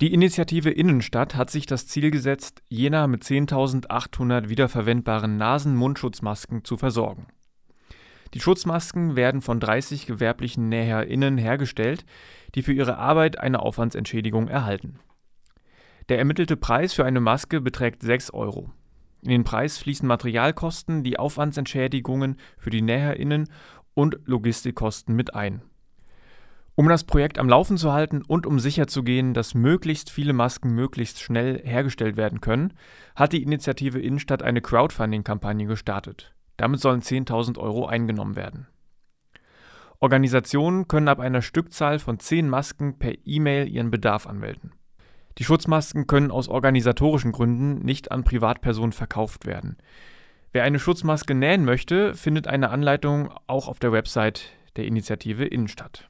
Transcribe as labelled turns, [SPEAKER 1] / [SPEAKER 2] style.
[SPEAKER 1] Die Initiative Innenstadt hat sich das Ziel gesetzt, Jena mit 10.800 wiederverwendbaren Nasen-Mundschutzmasken zu versorgen. Die Schutzmasken werden von 30 gewerblichen NäherInnen hergestellt, die für ihre Arbeit eine Aufwandsentschädigung erhalten. Der ermittelte Preis für eine Maske beträgt 6 Euro. In den Preis fließen Materialkosten, die Aufwandsentschädigungen für die NäherInnen und Logistikkosten mit ein. Um das Projekt am Laufen zu halten und um sicherzugehen, dass möglichst viele Masken möglichst schnell hergestellt werden können, hat die Initiative Innenstadt eine Crowdfunding-Kampagne gestartet. Damit sollen 10.000 Euro eingenommen werden. Organisationen können ab einer Stückzahl von 10 Masken per E-Mail ihren Bedarf anmelden. Die Schutzmasken können aus organisatorischen Gründen nicht an Privatpersonen verkauft werden. Wer eine Schutzmaske nähen möchte, findet eine Anleitung auch auf der Website der Initiative Innenstadt.